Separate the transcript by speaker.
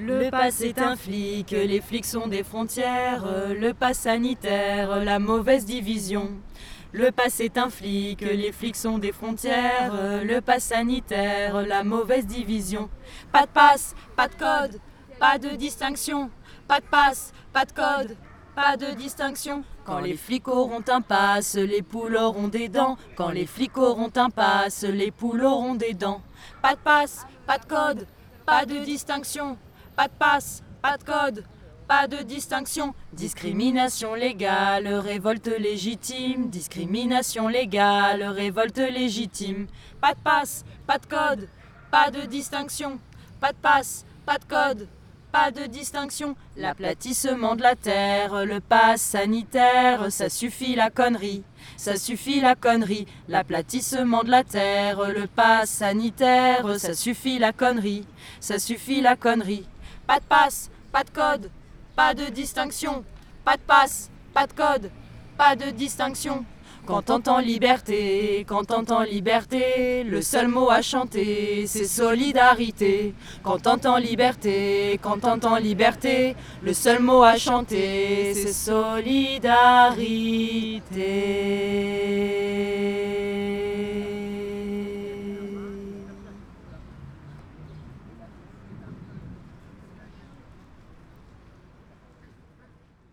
Speaker 1: Le pass est un flic, les flics sont des frontières, le pass sanitaire, la mauvaise division. Le pass est un flic, les flics sont des frontières, le pass sanitaire, la mauvaise division. Pas de passe, pas de code, pas de distinction, pas de passe, pas de code, pas de distinction. Quand les flics auront un passe, les poules auront des dents. Quand les flics auront un passe, les poules auront des dents. Pas de passe, pas de code, pas de distinction. Pas de passe, pas de code, pas de distinction. Discrimination légale, révolte légitime. Discrimination légale, révolte légitime. Pas de passe, pas de code, pas de distinction. Pas de passe, pas de code, pas de distinction. L'aplatissement de la terre, le pass sanitaire, ça suffit la connerie. Ça suffit la connerie. L'aplatissement de la terre, le pass sanitaire, ça suffit la connerie. Ça suffit la connerie. Pas de passe, pas de code, pas de distinction. Pas de passe, pas de code, pas de distinction. Quand t'entends liberté, quand t'entends liberté, le seul mot à chanter, c'est solidarité. Quand t'entends liberté, quand t'entends liberté, le seul mot à chanter, c'est solidarité.